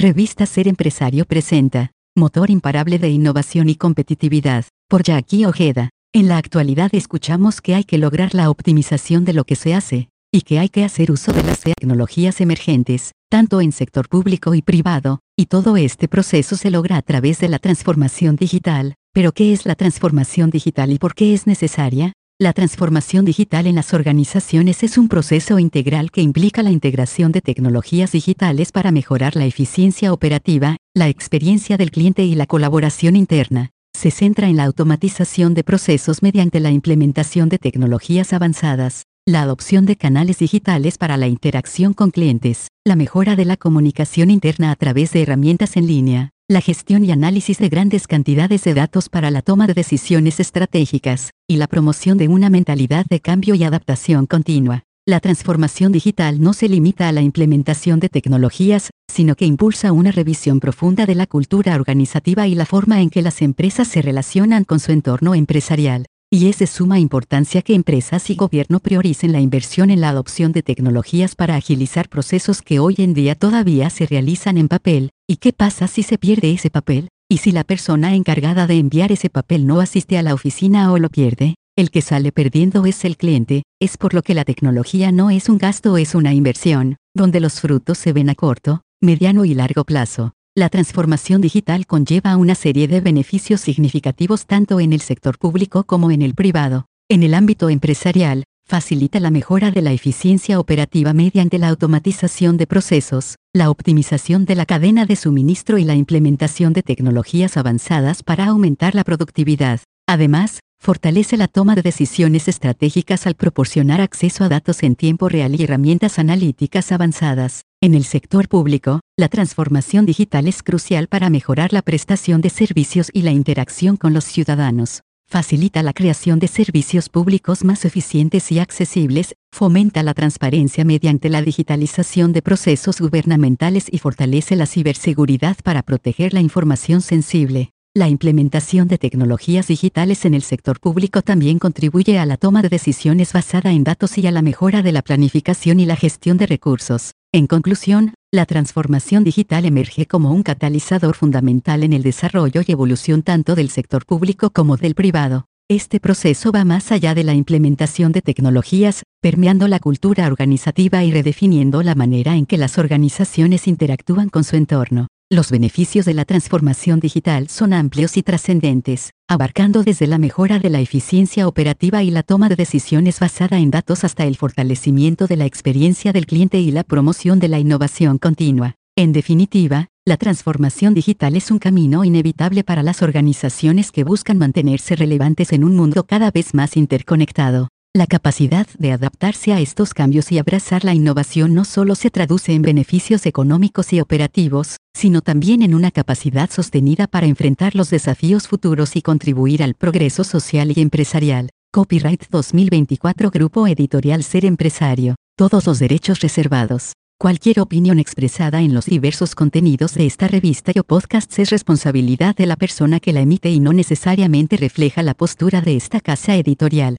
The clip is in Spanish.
Revista Ser Empresario presenta, Motor imparable de innovación y competitividad, por Jackie Ojeda. En la actualidad escuchamos que hay que lograr la optimización de lo que se hace, y que hay que hacer uso de las tecnologías emergentes, tanto en sector público y privado, y todo este proceso se logra a través de la transformación digital. Pero ¿qué es la transformación digital y por qué es necesaria? La transformación digital en las organizaciones es un proceso integral que implica la integración de tecnologías digitales para mejorar la eficiencia operativa, la experiencia del cliente y la colaboración interna. Se centra en la automatización de procesos mediante la implementación de tecnologías avanzadas, la adopción de canales digitales para la interacción con clientes, la mejora de la comunicación interna a través de herramientas en línea, la gestión y análisis de grandes cantidades de datos para la toma de decisiones estratégicas, y la promoción de una mentalidad de cambio y adaptación continua. La transformación digital no se limita a la implementación de tecnologías, sino que impulsa una revisión profunda de la cultura organizativa y la forma en que las empresas se relacionan con su entorno empresarial. Y es de suma importancia que empresas y gobierno prioricen la inversión en la adopción de tecnologías para agilizar procesos que hoy en día todavía se realizan en papel. ¿Y qué pasa si se pierde ese papel? ¿Y si la persona encargada de enviar ese papel no asiste a la oficina o lo pierde? El que sale perdiendo es el cliente, es por lo que la tecnología no es un gasto, es una inversión, donde los frutos se ven a corto, mediano y largo plazo. La transformación digital conlleva una serie de beneficios significativos tanto en el sector público como en el privado. En el ámbito empresarial, facilita la mejora de la eficiencia operativa mediante la automatización de procesos, la optimización de la cadena de suministro y la implementación de tecnologías avanzadas para aumentar la productividad. Además, Fortalece la toma de decisiones estratégicas al proporcionar acceso a datos en tiempo real y herramientas analíticas avanzadas. En el sector público, la transformación digital es crucial para mejorar la prestación de servicios y la interacción con los ciudadanos. Facilita la creación de servicios públicos más eficientes y accesibles, fomenta la transparencia mediante la digitalización de procesos gubernamentales y fortalece la ciberseguridad para proteger la información sensible. La implementación de tecnologías digitales en el sector público también contribuye a la toma de decisiones basada en datos y a la mejora de la planificación y la gestión de recursos. En conclusión, la transformación digital emerge como un catalizador fundamental en el desarrollo y evolución tanto del sector público como del privado. Este proceso va más allá de la implementación de tecnologías, permeando la cultura organizativa y redefiniendo la manera en que las organizaciones interactúan con su entorno. Los beneficios de la transformación digital son amplios y trascendentes, abarcando desde la mejora de la eficiencia operativa y la toma de decisiones basada en datos hasta el fortalecimiento de la experiencia del cliente y la promoción de la innovación continua. En definitiva, la transformación digital es un camino inevitable para las organizaciones que buscan mantenerse relevantes en un mundo cada vez más interconectado. La capacidad de adaptarse a estos cambios y abrazar la innovación no solo se traduce en beneficios económicos y operativos, sino también en una capacidad sostenida para enfrentar los desafíos futuros y contribuir al progreso social y empresarial. Copyright 2024 Grupo Editorial Ser Empresario. Todos los derechos reservados. Cualquier opinión expresada en los diversos contenidos de esta revista o podcast es responsabilidad de la persona que la emite y no necesariamente refleja la postura de esta casa editorial.